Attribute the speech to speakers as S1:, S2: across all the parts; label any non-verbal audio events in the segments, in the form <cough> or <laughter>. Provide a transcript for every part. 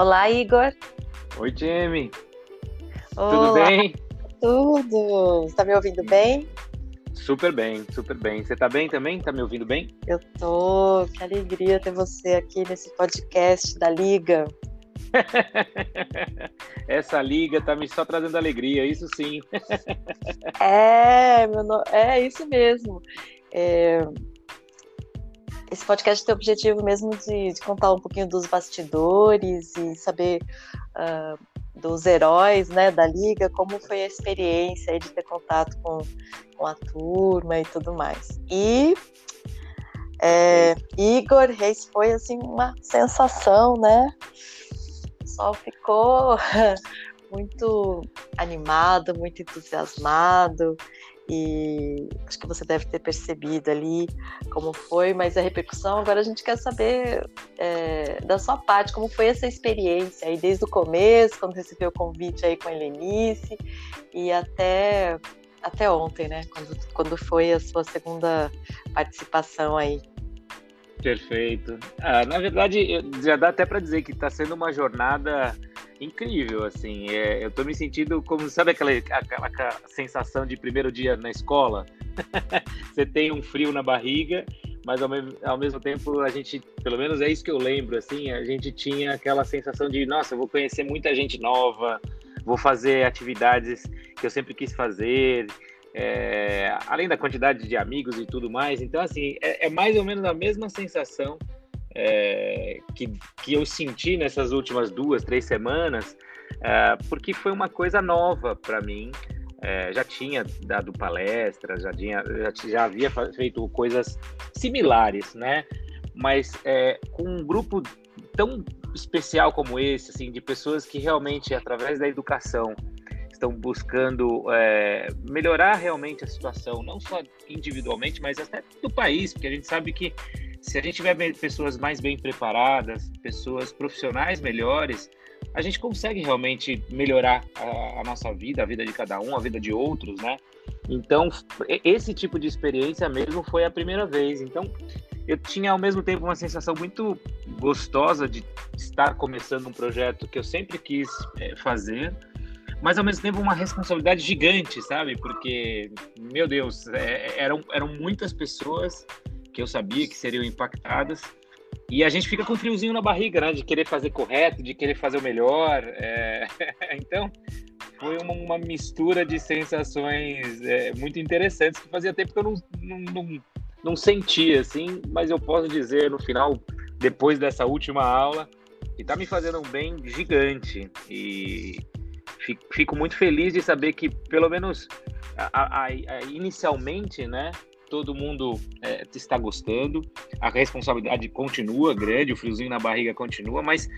S1: Olá, Igor.
S2: Oi, Jamie.
S1: Olá.
S2: Tudo bem?
S1: Tudo. Está me ouvindo bem?
S2: Super bem, super bem. Você tá bem também? Tá me ouvindo bem?
S1: Eu tô. Que alegria ter você aqui nesse podcast da Liga. <laughs>
S2: Essa liga tá me só trazendo alegria, isso sim.
S1: É, meu no... é isso mesmo. É... Esse podcast tem o objetivo mesmo de, de, contar um pouquinho dos bastidores e saber uh, dos heróis né, da liga, como foi a experiência de ter contato com, com a turma e tudo mais. E é, Igor Reis foi assim uma sensação, né? O pessoal ficou <laughs> muito animado, muito entusiasmado e acho que você deve ter percebido ali como foi, mas a repercussão. Agora a gente quer saber é, da sua parte como foi essa experiência aí desde o começo, quando recebeu o convite aí com a Helenice e até até ontem, né? Quando, quando foi a sua segunda participação aí.
S2: Perfeito. Ah, na verdade, já dá até para dizer que está sendo uma jornada incrível, assim. É, eu tô me sentindo como, sabe aquela, aquela, aquela sensação de primeiro dia na escola? <laughs> Você tem um frio na barriga, mas ao, me, ao mesmo tempo a gente, pelo menos é isso que eu lembro, assim, a gente tinha aquela sensação de, nossa, eu vou conhecer muita gente nova, vou fazer atividades que eu sempre quis fazer, é, além da quantidade de amigos e tudo mais. Então, assim, é, é mais ou menos a mesma sensação é, que, que eu senti nessas últimas duas, três semanas, é, porque foi uma coisa nova para mim. É, já tinha dado palestras, já, tinha, já, já, havia feito coisas similares, né? Mas é, com um grupo tão especial como esse, assim, de pessoas que realmente, através da educação, estão buscando é, melhorar realmente a situação, não só individualmente, mas até do país, porque a gente sabe que se a gente tiver pessoas mais bem preparadas, pessoas profissionais melhores, a gente consegue realmente melhorar a, a, nossa vida, a vida de cada um, a vida de outros, né? Então, esse tipo de experiência mesmo foi a primeira vez. Então, eu tinha ao mesmo tempo uma sensação muito gostosa de estar começando um projeto que eu sempre quis é, fazer, mas ao mesmo tempo uma responsabilidade gigante, sabe? Porque, meu Deus, é, eram, eram muitas pessoas que eu sabia que seriam impactadas. E a gente fica com um friozinho na barriga, né? De querer fazer correto, de querer fazer o melhor. É... <laughs> então, foi uma, uma, mistura de sensações é, muito interessantes que fazia tempo que eu não, não, não, não sentia, assim. Mas eu posso dizer, no final, depois dessa última aula, que tá me fazendo um bem gigante. E fico muito feliz de saber que, pelo menos a, a, a, inicialmente, né? Todo mundo é, está gostando, a responsabilidade continua grande, o friozinho na barriga continua, mas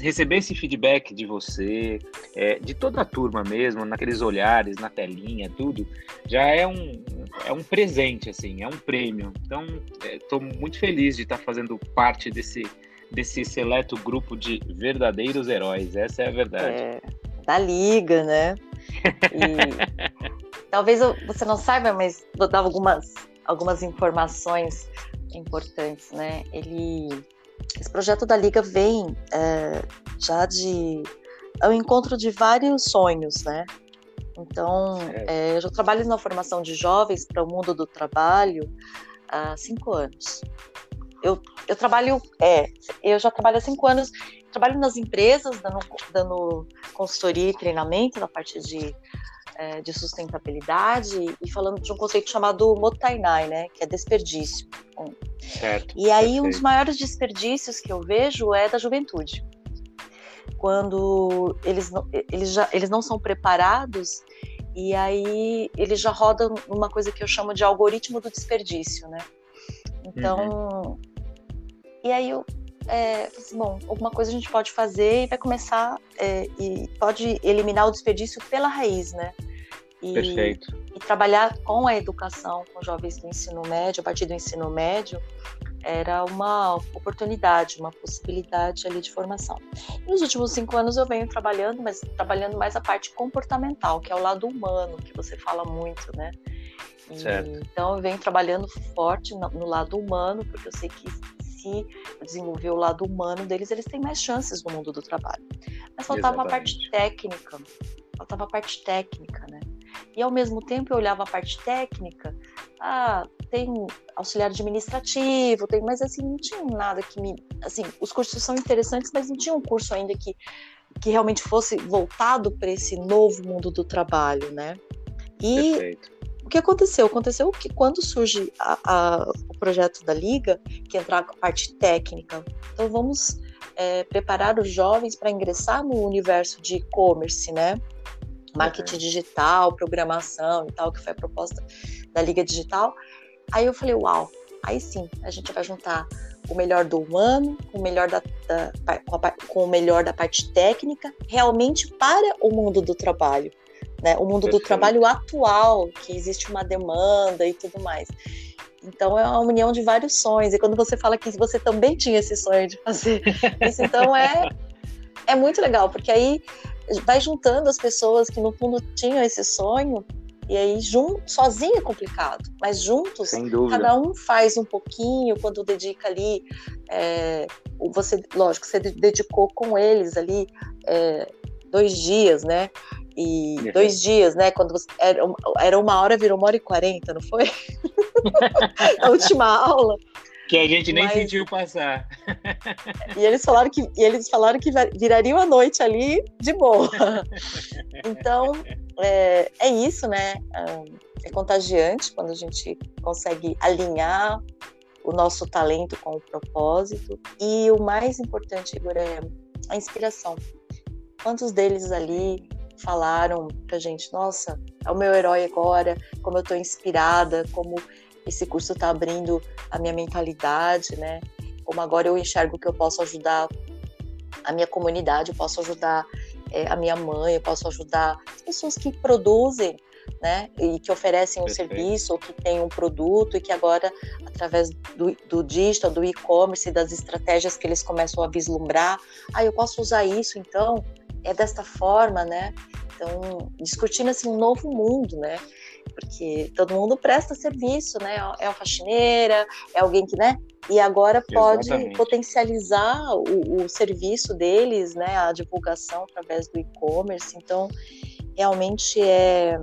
S2: receber esse feedback de você, é, de toda a turma mesmo, naqueles olhares, na telinha, tudo, já é um, é um presente, assim, é um prêmio. Então, estou é, muito feliz de estar fazendo parte desse, desse seleto grupo de verdadeiros heróis, essa é a verdade.
S1: É, da liga, né? E... <laughs> Talvez você não saiba, mas vou dar algumas, algumas informações importantes, né? Ele, esse projeto da Liga vem é, já de ao encontro de vários sonhos, né? Então, é, eu já trabalho na formação de jovens para o mundo do trabalho há cinco anos. Eu, eu trabalho, é, eu já trabalho há cinco anos, trabalho nas empresas, dando, dando consultoria e treinamento na parte de é, de sustentabilidade e falando de um conceito chamado motainai, né, que é desperdício.
S2: Certo,
S1: e aí perfeito. um dos maiores desperdícios que eu vejo é da juventude. Quando eles não, eles já, eles não são preparados e aí eles já rodam numa coisa que eu chamo de algoritmo do desperdício, né? Então, uhum. e aí eu é, bom, alguma coisa a gente pode fazer e vai começar é, e pode eliminar o desperdício pela raiz, né?
S2: E, Perfeito.
S1: E trabalhar com a educação com jovens do ensino médio, a partir do ensino médio, era uma oportunidade, uma possibilidade ali de formação. E nos últimos cinco anos eu venho trabalhando, mas trabalhando mais a parte comportamental, que é o lado humano, que você fala muito, né? E,
S2: certo.
S1: Então eu venho trabalhando forte no, no lado humano, porque eu sei que se desenvolver o lado humano deles, eles têm mais chances no mundo do trabalho. Mas faltava Exatamente. a parte técnica, faltava a parte técnica, né? E ao mesmo tempo eu olhava a parte técnica, ah, tem auxiliar administrativo, tem, mas assim, não tinha nada que me. Assim, os cursos são interessantes, mas não tinha um curso ainda que, que realmente fosse voltado para esse novo mundo do trabalho, né? E Perfeito. O que aconteceu? Aconteceu que quando surge a, a, o projeto da Liga, que entrar com a parte técnica, então vamos é, preparar os jovens para ingressar no universo de e-commerce, né? Marketing uhum. digital, programação e tal, que foi a proposta da Liga Digital. Aí eu falei, uau, aí sim, a gente vai juntar o melhor do humano, o melhor da, da com, a, com, o melhor da parte técnica, realmente para o mundo do trabalho, né? O mundo Perfeito. do trabalho atual, que existe uma demanda e tudo mais. Então é uma união de vários sonhos. E quando você fala que você também tinha esse sonho de fazer <laughs> isso, então é é muito legal, porque aí vai juntando as pessoas que no fundo tinham esse sonho e aí, junto, sozinho é complicado, mas juntos, cada um faz um pouquinho, quando dedica ali, é, você, lógico, você dedicou com eles ali é, dois dias, né? E uhum. dois dias, né? Quando você, era, era uma hora, virou uma hora e quarenta, não foi? <laughs> A última aula.
S2: Que a gente nem Mas... sentiu passar.
S1: E eles falaram que e eles falaram que virariam a noite ali de boa. <laughs> Então é, é isso, né? É contagiante quando a gente consegue alinhar o nosso talento com o propósito. E o mais importante, Igor, é a inspiração. Quantos deles ali falaram pra gente, nossa, é o meu herói agora, como eu tô inspirada, como esse curso está abrindo a minha mentalidade, né? Como agora eu enxergo que eu posso ajudar a minha comunidade, eu posso ajudar é, a minha mãe, eu posso ajudar as pessoas que produzem, né? E que oferecem um Perfeito. serviço ou que têm um produto e que agora, através do, do digital, do e-commerce e das estratégias que eles começam a vislumbrar, ah, eu posso usar isso, então é desta forma, né? Então, discutindo assim um novo mundo, né? porque todo mundo presta serviço, né? É uma faxineira, é alguém que, né? E agora pode Exatamente. potencializar o, o, serviço deles, né? A divulgação através do e-commerce. Então, realmente é,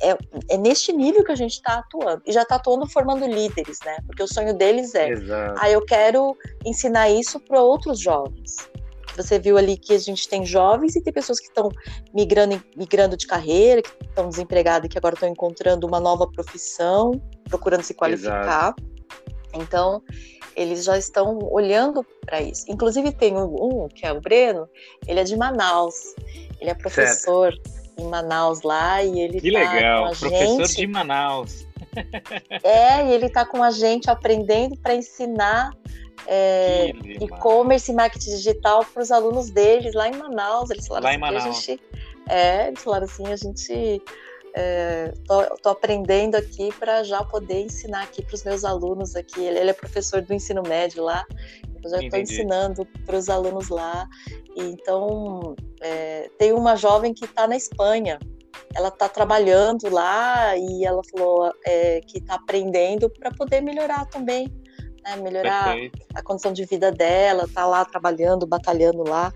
S1: é, é neste nível que a gente está atuando. E já está atuando formando líderes, né? Porque o sonho deles é, Exato. ah, eu quero ensinar isso para outros jovens. Você viu ali que a gente tem jovens e tem pessoas que estão migrando, migrando de carreira, que estão desempregadas e que agora estão encontrando uma nova profissão, procurando se qualificar. Exato. Então, eles já estão olhando para isso. Inclusive, tem um, um, que é o Breno, ele é de Manaus. Ele é professor certo. em Manaus lá e ele
S2: Que
S1: tá
S2: legal, professor gente... de Manaus.
S1: É, e ele está com a gente aprendendo para ensinar é, e-commerce e marketing digital para os alunos deles lá em Manaus. Eles falaram
S2: lá
S1: assim,
S2: em Manaus.
S1: a gente, é, eles falaram assim, a gente é, tô, tô, aprendendo aqui para já poder ensinar aqui para os meus alunos aqui. Ele, ele, é professor do ensino médio lá, eu já estou ensinando para os alunos lá. E, então é, tem uma jovem que está na Espanha. Ela está trabalhando lá e ela falou é, que está aprendendo para poder melhorar também né, melhorar Perfeito. a condição de vida dela, tá lá trabalhando, batalhando lá.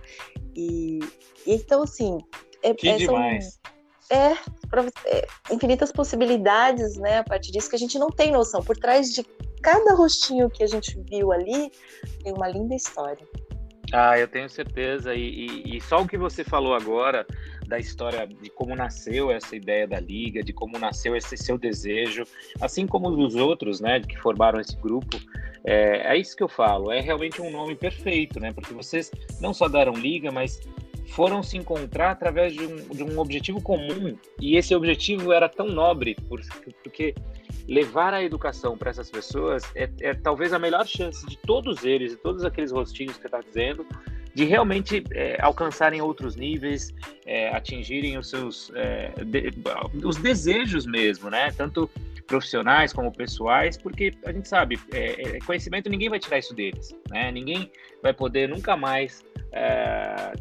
S1: E, e então, assim,
S2: é, que é, demais.
S1: é, é, infinitas possibilidades, né, a partir disso que a gente não tem noção. Por trás de cada rostinho que a gente viu ali, tem uma linda história.
S2: Ah, eu tenho certeza. E, e, e, só o que você falou agora da história de como nasceu essa ideia da liga, de como nasceu esse seu desejo, assim como os outros, né, que formaram esse grupo. É, é isso que eu falo. É realmente um nome perfeito, né? Porque vocês não só deram liga, mas foram se encontrar através de um, de um objetivo comum. E esse objetivo era tão nobre, porque levar a educação para essas pessoas é, é, talvez a melhor chance de todos eles, de todos aqueles rostinhos que está dizendo, de realmente é, alcançarem outros níveis, é, atingirem os seus é, de, os desejos mesmo, né? Tanto profissionais como pessoais, porque a gente sabe, é, é, conhecimento ninguém vai tirar isso deles, né? Ninguém vai poder nunca mais é,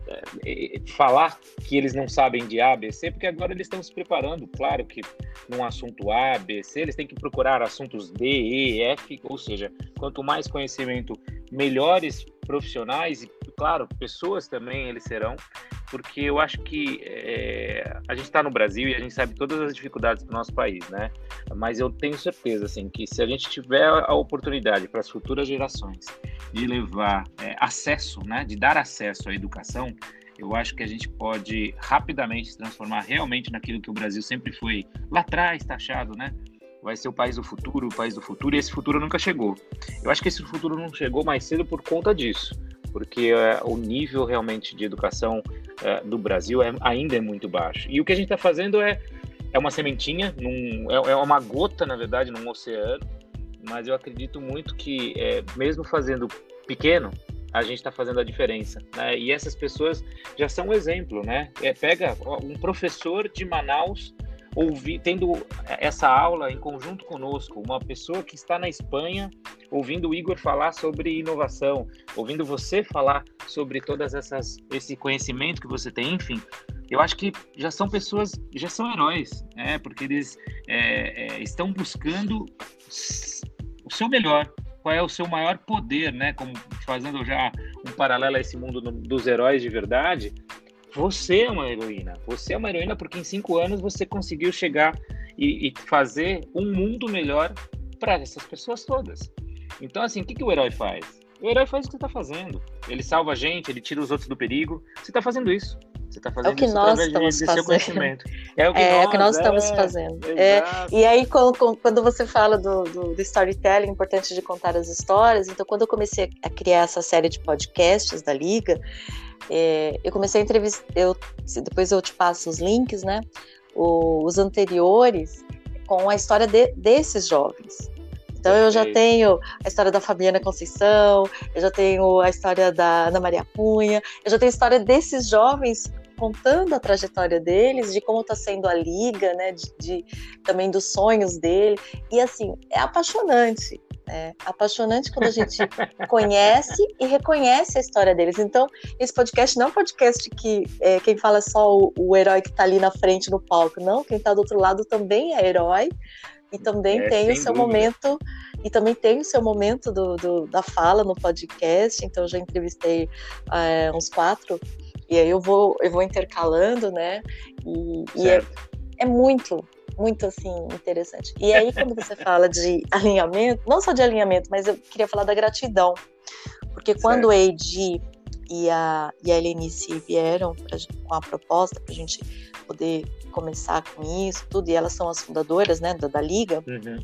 S2: é, falar que eles não sabem de A, B, C, porque agora eles estão se preparando, claro que num assunto A, B, C, eles têm que procurar assuntos D, E, F, ou seja, quanto mais conhecimento, melhores profissionais e, claro, pessoas também eles serão, porque eu acho que é, a gente está no Brasil e a gente sabe todas as dificuldades do nosso país, né? Mas eu tenho certeza, assim, que se a gente tiver a oportunidade para as futuras gerações de levar é, acesso, né, de dar acesso à educação, eu acho que a gente pode rapidamente se transformar realmente naquilo que o Brasil sempre foi lá atrás taxado, né? Vai ser o país do futuro, o país do futuro, e esse futuro nunca chegou. Eu acho que esse futuro não chegou mais cedo por conta disso, porque é, o nível realmente de educação é, do Brasil é, ainda é muito baixo. E o que a gente está fazendo é, é uma sementinha, num, é, é uma gota, na verdade, num oceano, mas eu acredito muito que, é, mesmo fazendo pequeno, a gente está fazendo a diferença, né? E essas pessoas já são um exemplo, né? É, pega um professor de Manaus ouvir, tendo essa aula em conjunto conosco, uma pessoa que está na Espanha ouvindo o Igor falar sobre inovação, ouvindo você falar sobre todas essas esse conhecimento que você tem, enfim, eu acho que já são pessoas, já são heróis, né? Porque eles é, é, estão buscando o seu melhor, qual é o seu maior poder, né? Como fazendo já um paralelo a esse mundo dos heróis de verdade, você é uma heroína. Você é uma heroína porque em cinco anos você conseguiu chegar e, e fazer um mundo melhor para essas pessoas todas. Então, assim, o que, que o herói faz? O herói faz o que você está fazendo. Ele salva a gente, ele tira os outros do perigo. Você está fazendo isso. Você está fazendo
S1: é o que
S2: isso
S1: nós estamos
S2: de,
S1: fazendo.
S2: conhecimento. É o que, <laughs>
S1: é,
S2: nós,
S1: é o que nós
S2: é,
S1: estamos fazendo. É, e aí, quando, quando você fala do, do, do, storytelling, importante de contar as histórias, então, quando eu comecei a criar essa série de podcasts da Liga, é, eu comecei a entrevistar, eu, depois eu te passo os links, né? O, os anteriores com a história de, desses jovens. Então eu já tenho a história da Fabiana Conceição, eu já tenho a história da Ana Maria Cunha, eu já tenho a história desses jovens contando a trajetória deles, de como está sendo a liga, né, de, de, também dos sonhos dele. E assim, é apaixonante. É apaixonante quando a gente <laughs> conhece e reconhece a história deles. Então, esse podcast não é um podcast que é, quem fala é só o, o herói que está ali na frente no palco. Não, quem está do outro lado também é herói e também é, tem o seu dúvida. momento e também tem o seu momento do, do, da fala no podcast. Então, eu já entrevistei é, uns quatro e aí eu vou eu vou intercalando, né? E, e é, é muito muito assim interessante. E aí quando você <laughs> fala de alinhamento, não só de alinhamento, mas eu queria falar da gratidão, porque quando certo. o Edi e a, e a Helenice vieram pra, com a proposta para a gente poder começar com isso, tudo, e elas são as fundadoras né, da, da Liga. Uhum.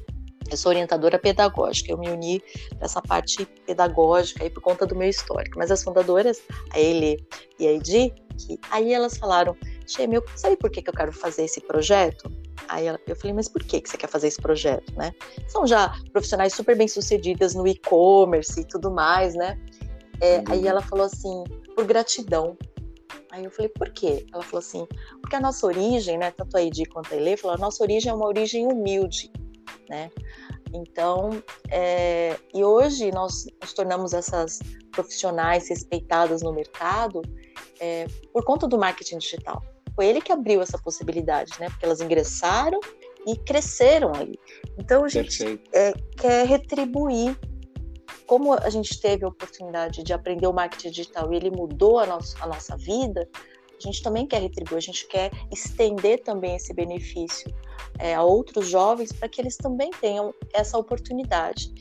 S1: Eu sou orientadora pedagógica, eu me uni nessa parte pedagógica aí por conta do meu histórico. Mas as fundadoras, a Ele e a Edi, que, aí elas falaram, meu, sabe por que, que eu quero fazer esse projeto? Aí eu falei, mas por que, que você quer fazer esse projeto, né? São já profissionais super bem sucedidas no e-commerce e tudo mais, né? É, uhum. Aí ela falou assim, por gratidão. Aí eu falei, por quê? Ela falou assim, porque a nossa origem, né, tanto a Edi quanto a Elê, falou, a nossa origem é uma origem humilde, né? Então, é, e hoje nós nos tornamos essas profissionais respeitadas no mercado é, por conta do marketing digital. Foi ele que abriu essa possibilidade, né? Porque elas ingressaram e cresceram ali. Então a gente é, quer retribuir. Como a gente teve a oportunidade de aprender o marketing digital e ele mudou a, nosso, a nossa vida, a gente também quer retribuir, a gente quer estender também esse benefício é, a outros jovens para que eles também tenham essa oportunidade.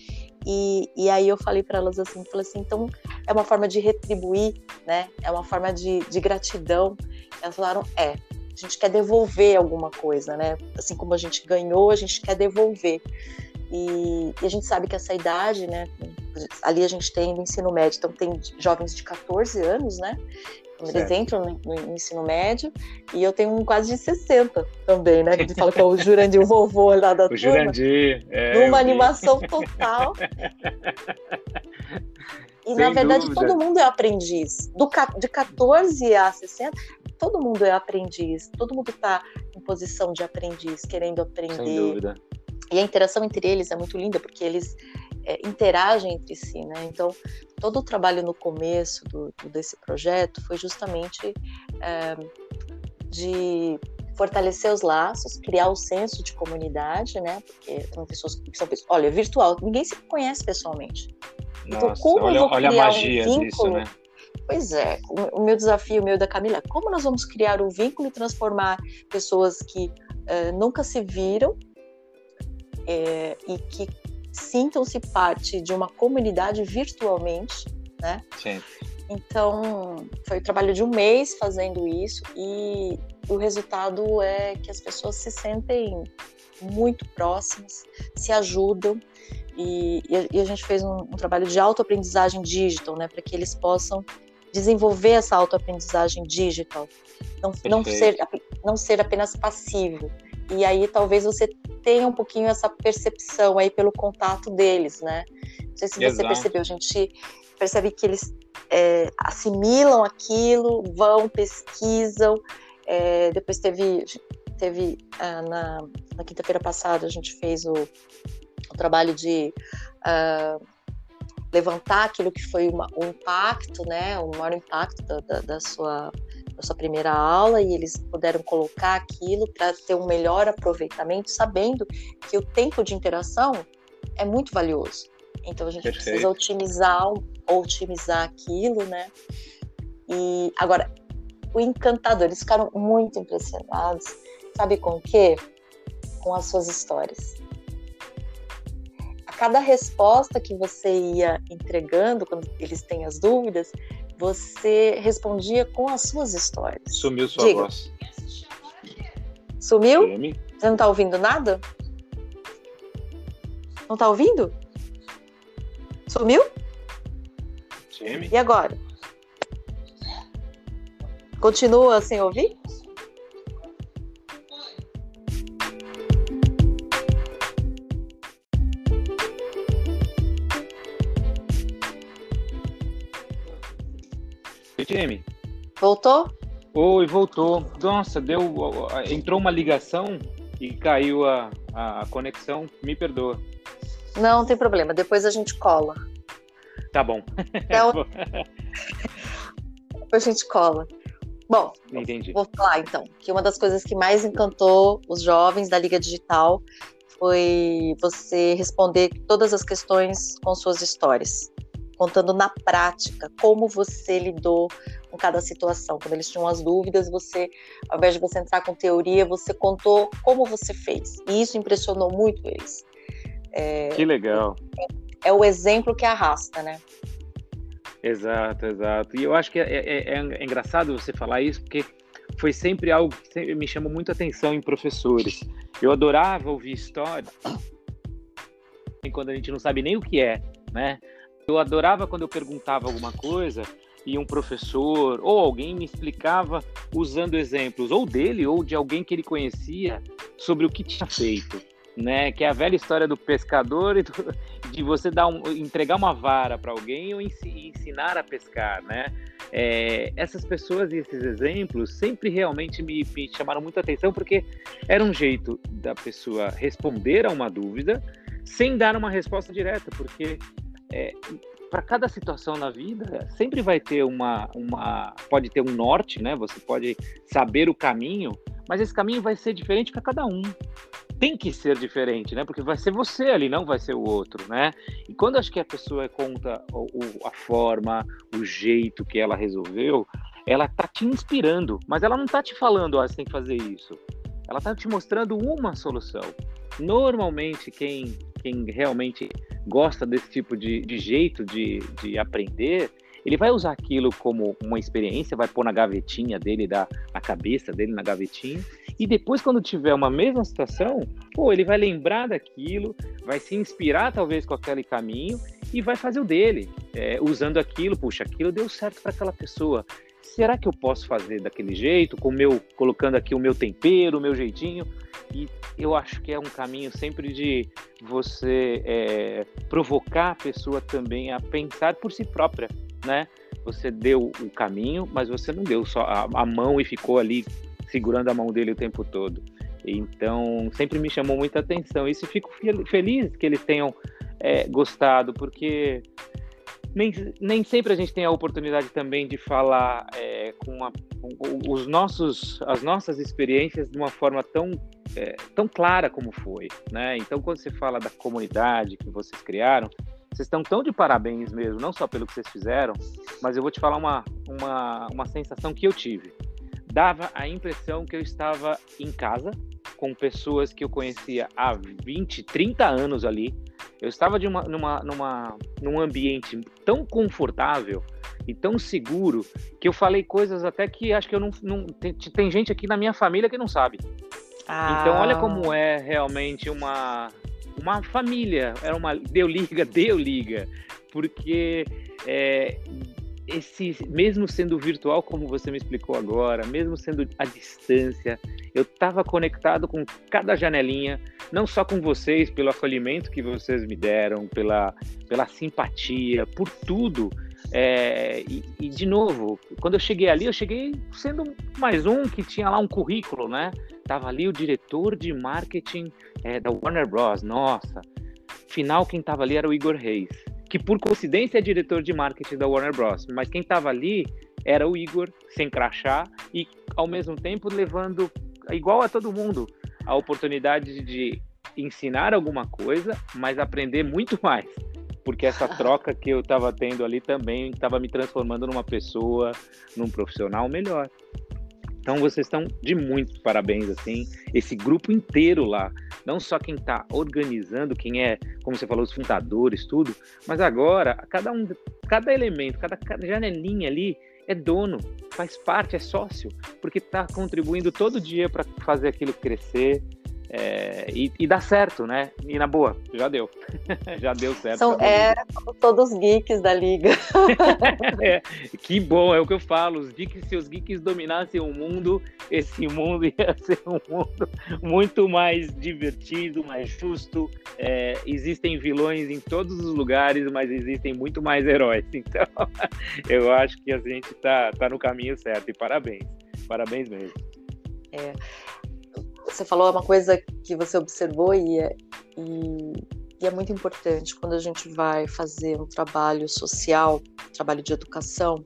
S1: E, e aí eu falei para elas assim, falei assim, então é uma forma de retribuir, né? É uma forma de, de gratidão. Elas falaram, é, a gente quer devolver alguma coisa, né? Assim como a gente ganhou, a gente quer devolver. E, e, a gente sabe que essa idade, né? Ali a gente tem no ensino médio, então tem jovens de 14 anos, né? Certo. Eles entram no, no, ensino médio e eu tenho um quase de 60 também, né? Que gente fala que é o <laughs> Jurandir, o vovô lá da o turma.
S2: Jurandir,
S1: é, Numa animação total. <laughs> E Sem na verdade dúvida. todo mundo é aprendiz. Do, de 14 a 60, todo mundo é aprendiz. Todo mundo está em posição de aprendiz, querendo aprender.
S2: Sem dúvida.
S1: E a interação entre eles é muito linda, porque eles é, interagem entre si, né? Então, todo o trabalho no começo do, desse projeto foi justamente é, de fortalecer os laços, criar o senso de comunidade, né? Porque são pessoas que são pessoas, olha, virtual, ninguém se conhece pessoalmente.
S2: Então, Nossa, então, como olha, eu vou criar olha a magia um vínculo? Disso, né?
S1: Pois é, o, o meu desafio, o meu da Camila, como nós vamos criar um vínculo e transformar pessoas que uh, nunca se viram é, e que sintam-se parte de uma comunidade virtualmente, né?
S2: Sim.
S1: Então, foi o trabalho de um mês fazendo isso e o resultado é que as pessoas se sentem muito próximas, se ajudam e, e a gente fez um, um trabalho de autoaprendizagem digital, né, para que eles possam desenvolver essa autoaprendizagem digital, não, não, ser, não ser apenas passivo. E aí talvez você tenha um pouquinho essa percepção aí pelo contato deles, né? Não sei se você Exato. percebeu, a gente percebe que eles é, assimilam aquilo, vão, pesquisam. É, depois teve, teve ah, na, na quinta-feira passada, a gente fez o, o trabalho de uh, levantar aquilo que foi uma, um impacto, né, o maior impacto da, da, da, sua, da sua primeira aula, e eles puderam colocar aquilo para ter um melhor aproveitamento, sabendo que o tempo de interação é muito valioso. Então a gente Perfeito. precisa otimizar, otimizar aquilo, né? E agora, o encantador, eles ficaram muito impressionados. Sabe com o quê? Com as suas histórias cada resposta que você ia entregando, quando eles têm as dúvidas, você respondia com as suas histórias.
S2: Sumiu sua Diga. voz.
S1: Sumiu? Você não está ouvindo nada? Não está ouvindo? Sumiu?
S2: Jamie?
S1: E agora? Continua sem ouvir?
S2: FM?
S1: Voltou?
S2: Oi, voltou. Nossa, deu. Entrou uma ligação e caiu a, a conexão. Me perdoa.
S1: Não, não tem problema. Depois a gente cola.
S2: Tá bom.
S1: Então... <laughs> A gente cola. Bom,
S2: Entendi.
S1: vou falar então que uma das coisas que mais encantou os jovens da Liga Digital foi você responder todas as questões com suas histórias contando na prática como você lidou com cada situação. Quando eles tinham as dúvidas, você, ao invés de você entrar com teoria, você contou como você fez. E isso impressionou muito eles.
S2: É, que legal.
S1: É, é, o exemplo que arrasta, né?
S2: Exato, exato. E eu acho que é, é, é, engraçado você falar isso, porque foi sempre algo que me chamou muito atenção em professores. Eu adorava ouvir história quando a gente não sabe nem o que é, né? Eu adorava quando eu perguntava alguma coisa e um professor ou alguém me explicava usando exemplos ou dele ou de alguém que ele conhecia sobre o que tinha feito, né? Que é a velha história do pescador e do, de você dar um, entregar uma vara para alguém ou ensinar a pescar, né? É, essas pessoas e esses exemplos sempre realmente me, me chamaram muita atenção porque era um jeito da pessoa responder a uma dúvida sem dar uma resposta direta, porque é, para cada situação na vida sempre vai ter uma, uma pode ter um norte, né? Você pode saber o caminho, mas esse caminho vai ser diferente para cada um. Tem que ser diferente, né? Porque vai ser você ali, não vai ser o outro, né? E quando acho que a pessoa conta o, a forma, o jeito que ela resolveu, ela tá te inspirando, mas ela não tá te falando, oh, você tem que fazer isso. Ela tá te mostrando uma solução. Normalmente, quem, quem realmente gosta desse tipo de, de jeito de, de aprender, ele vai usar aquilo como uma experiência, vai pôr na gavetinha dele, da, na cabeça dele, na gavetinha, e depois, quando tiver uma mesma situação, pô, ele vai lembrar daquilo, vai se inspirar talvez com aquele caminho e vai fazer o dele, é, usando aquilo, puxa, aquilo deu certo para aquela pessoa. Será que eu posso fazer daquele jeito, com meu, colocando aqui o meu tempero, o meu jeitinho? E eu acho que é um caminho sempre de você é, provocar a pessoa também a pensar por si própria, né? Você deu o caminho, mas você não deu só a, a mão e ficou ali segurando a mão dele o tempo todo. Então, sempre me chamou muita atenção. Isso fico feliz que eles tenham é, gostado, porque nem, nem sempre a gente tem a oportunidade também de falar é, com, a, com, os nossos, as nossas experiências de uma forma tão, é, tão clara como foi, né? Então, quando você fala da comunidade que vocês criaram, vocês estão tão de parabéns mesmo, não só pelo que vocês fizeram, mas eu vou te falar uma, uma, uma sensação que eu tive. Dava a impressão que eu estava em casa, com pessoas que eu conhecia há 20, 30 anos ali, eu estava de uma, numa, numa, num ambiente tão confortável e tão seguro que eu falei coisas até que acho que eu não. não tem, tem gente aqui na minha família que não sabe. Ah. Então, olha como é realmente uma, uma família. Era uma. Deu liga, <laughs> deu liga. Porque é, esse, mesmo sendo virtual, como você me explicou agora, mesmo sendo à distância, eu estava conectado com cada janelinha, não só com vocês, pelo acolhimento que vocês me deram, pela, pela simpatia, por tudo. É, e, e, de novo, quando eu cheguei ali, eu cheguei sendo mais um que tinha lá um currículo, né? Tava ali o diretor de marketing é, da Warner Bros. Nossa, final quem tava ali era o Igor Reis que por coincidência é diretor de marketing da Warner Bros. Mas quem estava ali era o Igor, sem crachá, e ao mesmo tempo levando, igual a todo mundo, a oportunidade de ensinar alguma coisa, mas aprender muito mais. Porque essa <laughs> troca que eu estava tendo ali também estava me transformando numa pessoa, num profissional melhor. Então vocês estão de muitos parabéns, assim, esse grupo inteiro lá, não só quem está organizando, quem é, como você falou, os fundadores, tudo, mas agora cada um, cada elemento, cada, cada janelinha ali é dono, faz parte, é sócio, porque está contribuindo todo dia para fazer aquilo crescer, é, e, e, dá certo, né? E na boa, já deu. <laughs> já deu certo.
S1: São, é, todos geeks da liga. <laughs>
S2: é, que bom, é o que eu falo. Os geeks, se os geeks dominassem o mundo, esse mundo ia <laughs> ser um mundo muito mais divertido, mais justo. É, existem vilões em todos os lugares, mas existem muito mais heróis. Então, eu acho que a gente tá, tá no caminho certo. E parabéns. Parabéns mesmo.
S1: É você falou uma coisa que você observou e é, e, e é muito importante quando a gente vai fazer um trabalho social, trabalho de educação,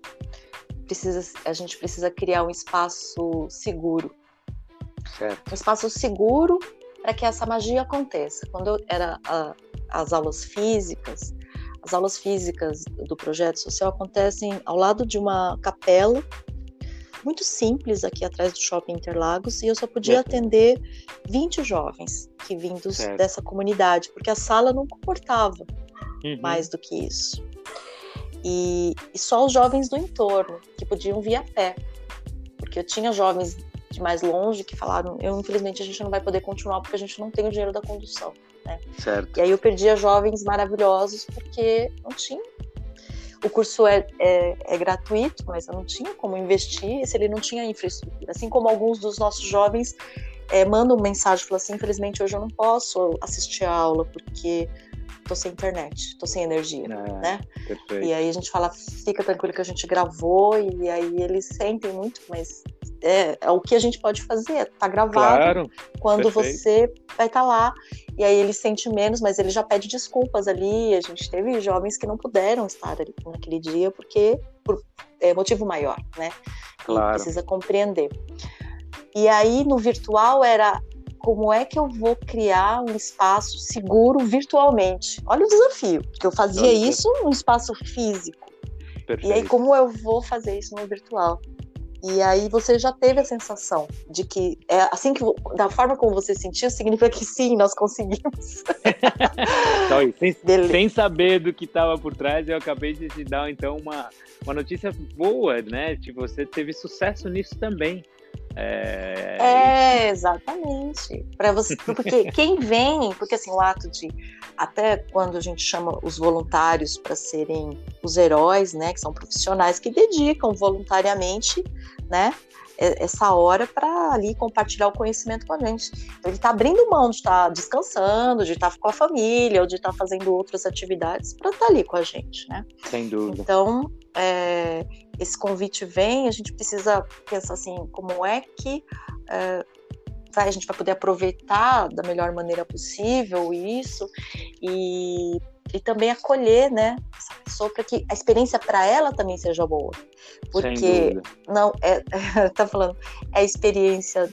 S1: precisa, a gente precisa criar um espaço seguro.
S2: Certo.
S1: Um espaço seguro para que essa magia aconteça. Quando eu era a, as aulas físicas, as aulas físicas do projeto social acontecem ao lado de uma capela muito simples aqui atrás do Shopping Interlagos e eu só podia atender 20 jovens que vindos certo. dessa comunidade, porque a sala não comportava uhum. mais do que isso. E, e, só os jovens do entorno que podiam vir a pé, porque eu tinha jovens de mais longe que falaram: eu infelizmente a gente não vai poder continuar porque a gente não tem o dinheiro da condução. Né?
S2: Certo.
S1: E aí eu perdia jovens maravilhosos porque não tinha o curso é, é, é, gratuito, mas eu não tinha como investir se ele não tinha infraestrutura. Assim como alguns dos nossos jovens é, mandam mensagem, falam assim, infelizmente hoje eu não posso assistir a aula porque tô sem internet, tô sem energia, ah, né? Perfeito. E aí a gente fala, fica tranquilo que a gente gravou e aí eles sentem muito, mas é, é o que a gente pode fazer, tá gravado. Claro, quando perfeito. você vai estar tá lá e aí ele sente menos, mas ele já pede desculpas ali. A gente teve jovens que não puderam estar ali naquele dia porque por é, motivo maior, né? Claro. E precisa compreender. E aí no virtual era como é que eu vou criar um espaço seguro virtualmente? Olha o desafio, que eu fazia isso num espaço físico. Perfeito. E aí como eu vou fazer isso no virtual? E aí você já teve a sensação de que é assim que da forma como você sentiu significa que sim, nós conseguimos. <laughs>
S2: então, sem, sem, saber do que estava por trás, eu acabei de te dar então uma, uma notícia boa, né? De você teve sucesso nisso também.
S1: É, é exatamente. Para você, porque <laughs> quem vem, porque assim o ato de até quando a gente chama os voluntários para serem os heróis, né, que são profissionais que dedicam voluntariamente, né, essa hora para ali compartilhar o conhecimento com a gente. Então, ele está abrindo mão de estar tá descansando, de estar tá com a família ou de estar tá fazendo outras atividades para estar tá ali com a gente, né?
S2: Sem dúvida.
S1: Então, é, esse convite vem, a gente precisa pensar assim, como é que é, vai, a gente vai poder aproveitar da melhor maneira possível isso e, e também acolher, né, essa pessoa para que a experiência para ela também seja boa, porque não é, <laughs> tá falando é a experiência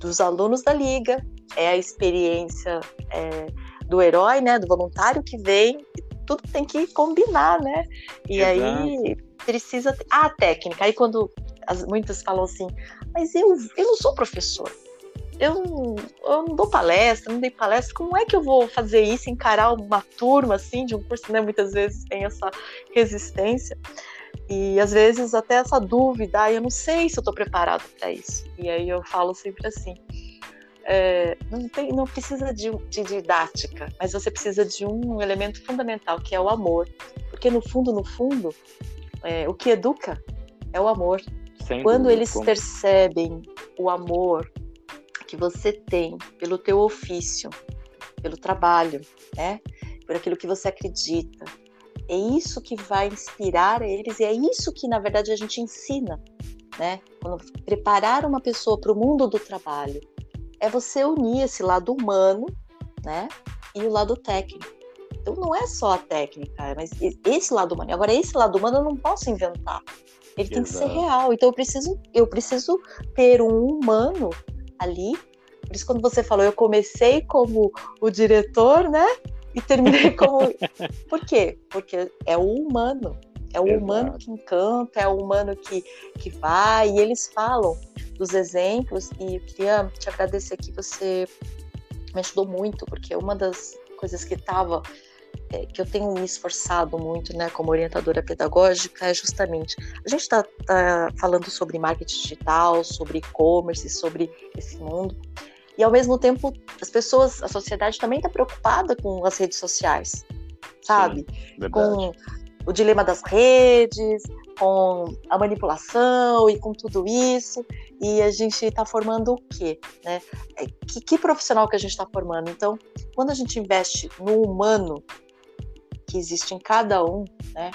S1: dos alunos da liga, é a experiência é, do herói, né, do voluntário que vem, tudo tem que combinar, né? E Exato. aí precisa ah, a técnica. Aí quando as, muitos falam assim, mas eu, eu não sou professor. Eu não, eu não dou palestra, não dei palestra. Como é que eu vou fazer isso, encarar uma turma assim de um curso, né? Muitas vezes tem essa resistência e às vezes até essa dúvida, ah, eu não sei se eu estou preparado para isso. E aí eu falo sempre assim, é, não, tem, não precisa de, de, didática, mas você precisa de um elemento fundamental que é o amor, porque no fundo, no fundo, é, o que educa é o amor. Sem Quando dúvida, eles como... percebem o amor que você tem pelo teu ofício, pelo trabalho, né? Por aquilo que você acredita. É isso que vai inspirar eles e é isso que na verdade a gente ensina, né? Quando preparar uma pessoa para o mundo do trabalho é você unir esse lado humano, né? E o lado técnico. Então não é só a técnica, mas esse lado humano. Agora esse lado humano eu não posso inventar. Ele Exato. tem que ser real. Então eu preciso, eu preciso ter um humano ali. Por isso quando você falou, eu comecei como o diretor, né? E terminei <laughs> como. Por quê? Porque é o humano. É o Exato. humano que encanta, é o humano que, que vai. E eles falam dos exemplos. E eu queria te agradecer que você me ajudou muito, porque uma das coisas que estava que eu tenho me esforçado muito, né, como orientadora pedagógica, é justamente a gente está tá falando sobre marketing digital, sobre e-commerce, sobre esse mundo, e ao mesmo tempo as pessoas, a sociedade também está preocupada com as redes sociais, sabe? Sim, com o dilema das redes, com a manipulação e com tudo isso. E a gente está formando o quê? Né? É, que, que profissional que a gente está formando? Então, quando a gente investe no humano, que existe em cada um, né?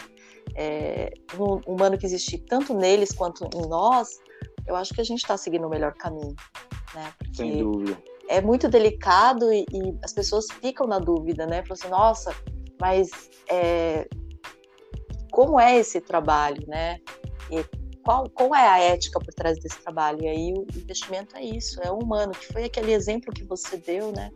S1: É, um humano que existe tanto neles quanto em nós, eu acho que a gente está seguindo o melhor caminho, né?
S2: Porque Sem dúvida.
S1: É muito delicado e, e, as pessoas ficam na dúvida, né? Falam assim, nossa, mas é, como é esse trabalho, né? E qual, qual é a ética por trás desse trabalho? E aí o investimento é isso, é humano, que foi aquele exemplo que você deu, né?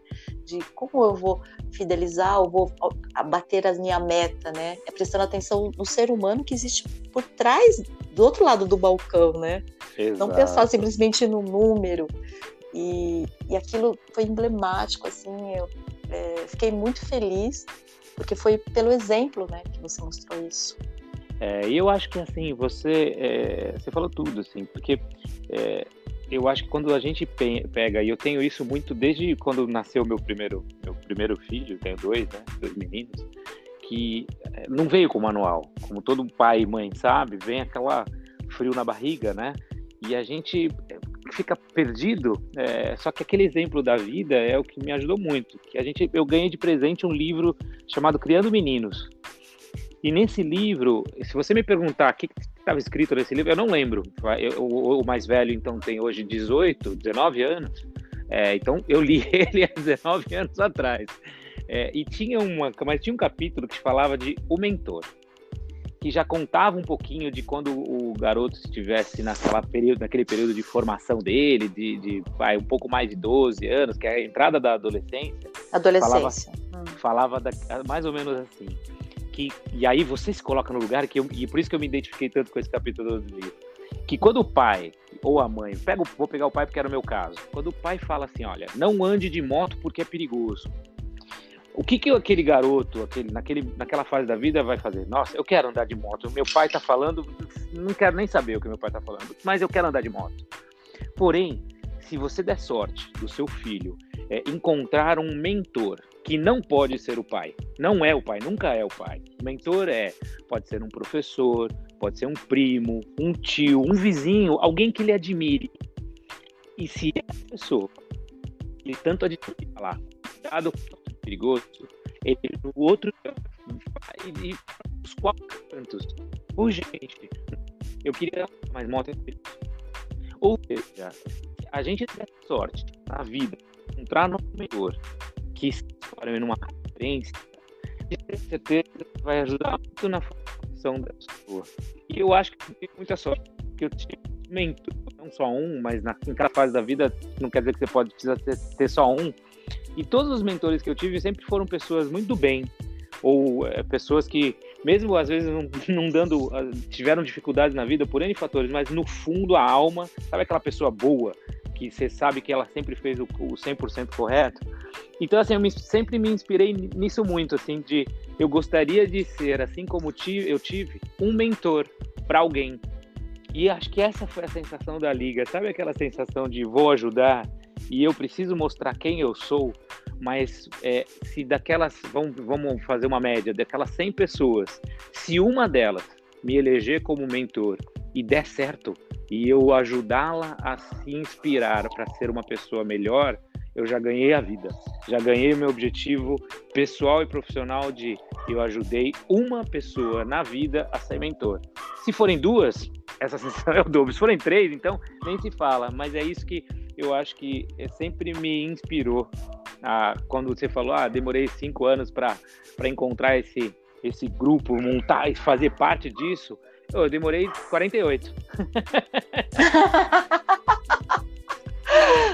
S1: De como eu vou fidelizar, ou vou abater a minha meta, né? É prestando atenção no ser humano que existe por trás, do outro lado do balcão, né? Exato. Não pensar simplesmente no número. E, e aquilo foi emblemático, assim, eu é, fiquei muito feliz, porque foi pelo exemplo, né, que você mostrou isso.
S2: É, e eu acho que assim, você, é, você falou tudo, assim, porque é, eu acho que quando a gente pega, e eu tenho isso muito desde quando nasceu meu primeiro, meu primeiro filho, tenho dois, né, dois meninos, que é, não veio com manual, como todo pai e mãe sabe, vem aquela frio na barriga, né, e a gente é, fica perdido, é, só que aquele exemplo da vida é o que me ajudou muito, que a gente, eu ganhei de presente um livro chamado Criando Meninos, e nesse livro, se você me perguntar o que estava escrito nesse livro, eu não lembro. Eu, o, o, mais velho, então, tem hoje 18, 19 anos. É, então, eu li <laughs> ele há 19 anos atrás. É, e tinha uma, mas tinha um capítulo que falava de o mentor, que já contava um pouquinho de quando o garoto estivesse naquela período, naquele período de formação dele, de, de vai, um pouco mais de 12 anos, que é a entrada da adolescência.
S1: Adolescência.
S2: Falava, hum. falava da, mais ou menos assim que e aí você se coloca no lugar que eu, e por isso que eu me identifiquei tanto com esse capítulo do livro que quando o pai ou a mãe pega vou pegar o pai porque era o meu caso. Quando o pai fala assim olha não ande de moto porque é perigoso. O que, que aquele garoto aquele, naquele, naquela fase da vida vai fazer? Nossa eu quero andar de moto. Meu pai está falando não quero nem saber o que meu pai está falando mas eu quero andar de moto. Porém se você der sorte do seu filho é, encontrar um mentor que não pode ser o pai. Não é o pai, nunca é o pai. O mentor é, pode ser um professor, pode ser um primo, um tio, um vizinho, alguém que ele admire. E se essa pessoa ele tanto admira lá, cuidado perigoso, ele no outro e os quatro cantos. Urgente. Eu queria mais moto. Ou seja, a gente tem sorte na vida, encontrar no mentor que se forme numa referência, de certeza vai ajudar muito na formação da pessoa. E eu acho que tem muita sorte, porque eu tive mentor, não só um, mas na, em cada fase da vida, não quer dizer que você pode precisar ter, ter só um. E todos os mentores que eu tive sempre foram pessoas muito bem, ou é, pessoas que, mesmo às vezes não, <laughs> não, dando, ah, tiveram dificuldades na vida por N fatores, mas no fundo a alma, sabe aquela pessoa boa, que você sabe que ela sempre fez o, o 100% correto? Então, assim, eu me, sempre me inspirei nisso muito, assim, de eu gostaria de ser, assim como tive, eu tive, um mentor para alguém. E acho que essa foi a sensação da liga, sabe aquela sensação de vou ajudar e eu preciso mostrar quem eu sou, mas é, se daquelas, vamos, vamos fazer uma média, daquelas 100 pessoas, se uma delas me eleger como mentor e der certo, e eu ajudá-la a se inspirar para ser uma pessoa melhor, eu já ganhei a vida. Já ganhei o meu objetivo pessoal e profissional de eu ajudei uma pessoa na vida a ser mentor. Se forem duas, essa <laughs> sensação é o dobro. Se forem três, então nem se fala. Mas é isso que eu acho que sempre me inspirou. Quando você falou, ah, demorei cinco anos para encontrar esse, esse grupo, montar e fazer parte disso. Eu demorei 48. <laughs>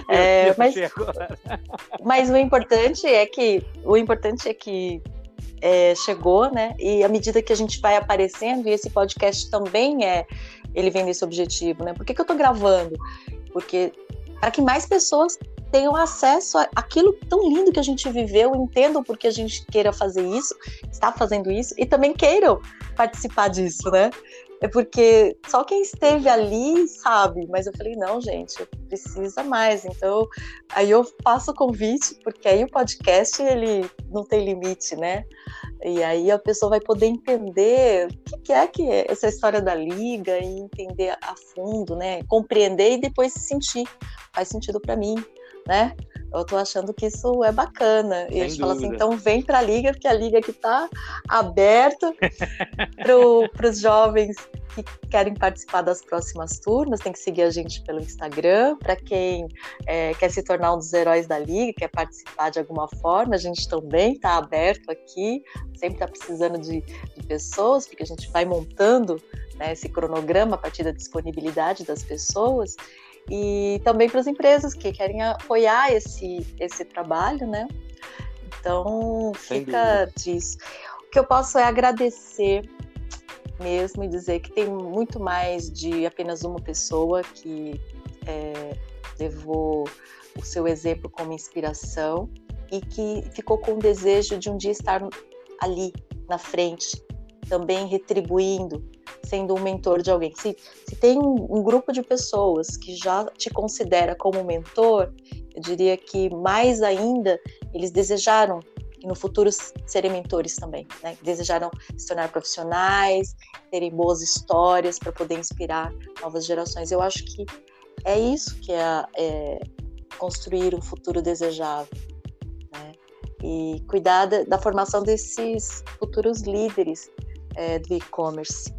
S1: é, mas, <laughs> mas o importante é que o importante é que é, chegou, né? E à medida que a gente vai aparecendo, e esse podcast também é, ele vem nesse objetivo, né? Por que, que eu tô gravando? Porque para que mais pessoas tenham acesso àquilo tão lindo que a gente viveu, entendam por que a gente queira fazer isso, está fazendo isso, e também queiram participar disso, né? É porque só quem esteve ali sabe, mas eu falei, não, gente, precisa mais. Então, aí eu faço o convite, porque aí o podcast, ele não tem limite, né? E aí a pessoa vai poder entender o que é que é essa história da liga e entender a fundo, né? Compreender e depois se sentir. Faz sentido para mim, né? Eu tô achando que isso é bacana. E Sem a gente dúvida. fala assim, então vem para a Liga, porque a Liga que está aberta <laughs> para os jovens que querem participar das próximas turmas, tem que seguir a gente pelo Instagram. Para quem é, quer se tornar um dos heróis da Liga, quer participar de alguma forma, a gente também está aberto aqui, sempre está precisando de, de, pessoas, porque a gente vai montando né, esse cronograma a partir da disponibilidade das pessoas e também para as empresas que querem apoiar esse, esse trabalho, né? Então, fica disso. O que eu posso é agradecer mesmo e dizer que tem muito mais de apenas uma pessoa que é, levou o seu exemplo como inspiração e que ficou com o desejo de um dia estar ali na frente, também retribuindo sendo um mentor de alguém. Se, se tem um, um, grupo de pessoas que já te considera como mentor, eu diria que mais ainda eles desejaram no futuro serem mentores também, né? Desejaram se tornar profissionais, terem boas histórias para poder inspirar novas gerações. Eu acho que é isso que é, é construir um futuro desejável, né? E cuidar da, da formação desses futuros líderes é, do e-commerce.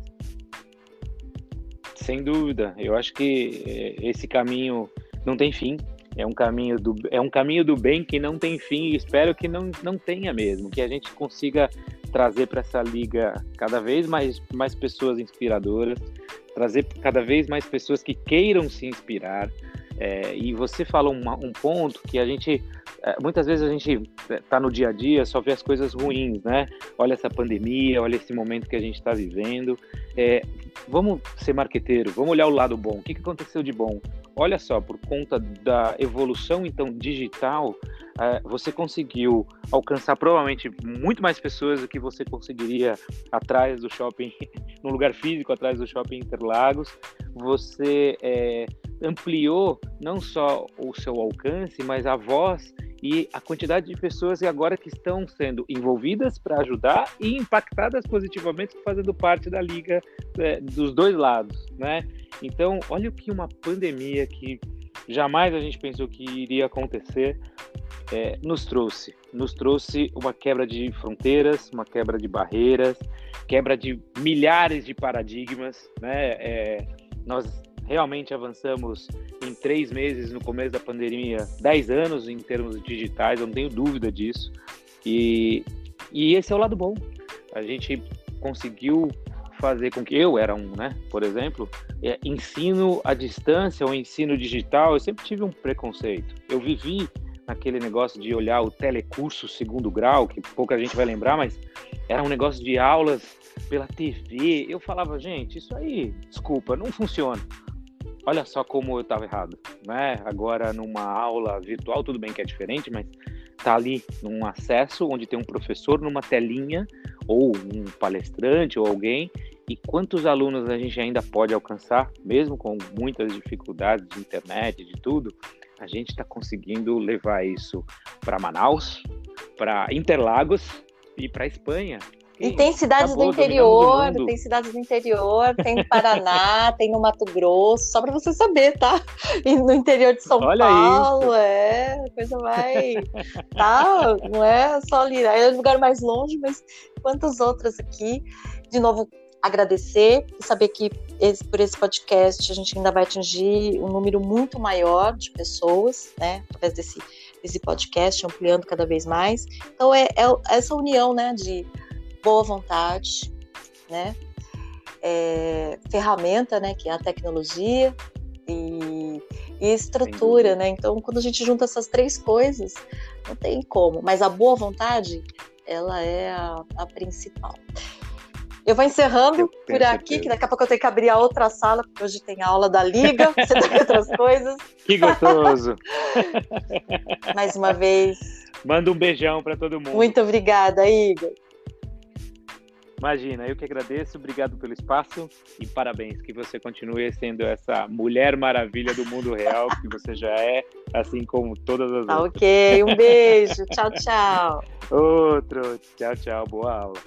S2: Sem dúvida, eu acho que eh, esse caminho não tem fim. É um caminho do, é um caminho do bem que não tem fim e espero que não, não tenha mesmo, que a gente consiga trazer para essa liga cada vez mais, mais pessoas inspiradoras, trazer cada vez mais pessoas que queiram se inspirar. É, e você fala um, um ponto que a gente muitas vezes a gente está no dia a dia, só vê as coisas ruins, né? Olha essa pandemia, olha esse momento que a gente está vivendo. É, vamos ser marqueteiro, vamos olhar o lado bom. O que, que aconteceu de bom? Olha só, por conta da evolução então digital, é, você conseguiu alcançar provavelmente muito mais pessoas do que você conseguiria atrás do shopping, <laughs> no lugar físico, atrás do shopping Interlagos. Você é, ampliou não só o seu alcance, mas a voz e a quantidade de pessoas agora que estão sendo envolvidas para ajudar e impactadas positivamente fazendo parte da liga é, dos dois lados, né? Então, olha o que uma pandemia que jamais a gente pensou que iria acontecer é, nos trouxe. Nos trouxe uma quebra de fronteiras, uma quebra de barreiras, quebra de milhares de paradigmas, né? É, nós realmente avançamos em três meses no começo da pandemia, dez anos em termos digitais, eu não tenho dúvida disso. E, e esse é o lado bom. A gente conseguiu fazer com que eu era um, né? Por exemplo, é, ensino à distância ou ensino digital, eu sempre tive um preconceito. Eu vivi naquele negócio de olhar o telecurso segundo grau, que pouca gente vai lembrar, mas era um negócio de aulas pela TV. Eu falava, gente, isso aí, desculpa, não funciona. Olha só como eu estava errado, né? Agora numa aula virtual, tudo bem que é diferente, mas tá ali num acesso onde tem um professor numa telinha ou um palestrante ou alguém e quantos alunos a gente ainda pode alcançar, mesmo com muitas dificuldades de internet, de tudo, a gente está conseguindo levar isso para Manaus, para Interlagos e para Espanha.
S1: E tem cidades do interior, tem cidades do interior, tem no Paraná, <laughs> tem no Mato Grosso, só para você saber, tá? E no interior de São Olha Paulo, isso. é, coisa vai, tá? Não é só ali, é um lugar mais longe, mas quantos outros aqui? De novo, agradecer e saber que esse, por esse podcast a gente ainda vai atingir um número muito maior de pessoas, né? Através desse, desse podcast, ampliando cada vez mais. Então é, é essa união, né? De boa vontade, né? É, ferramenta, né? Que é a tecnologia e estrutura, né? Então, quando a gente junta essas três coisas, não tem como. Mas a boa vontade, ela é a, a principal. Eu vou encerrando eu por aqui, que daqui a pouco eu tenho que abrir a outra sala, porque hoje tem aula da Liga, <laughs> você tem outras coisas.
S2: Que gostoso! <laughs>
S1: Mais uma vez.
S2: Manda um beijão para todo mundo.
S1: Muito obrigada, Igor.
S2: Imagina, eu que agradeço, obrigado pelo espaço e parabéns, que você continue sendo essa mulher maravilha do mundo real que você já é, assim como todas as
S1: tá
S2: outras.
S1: Ok, um beijo, tchau, tchau. <laughs>
S2: Outro, tchau, tchau, boa aula.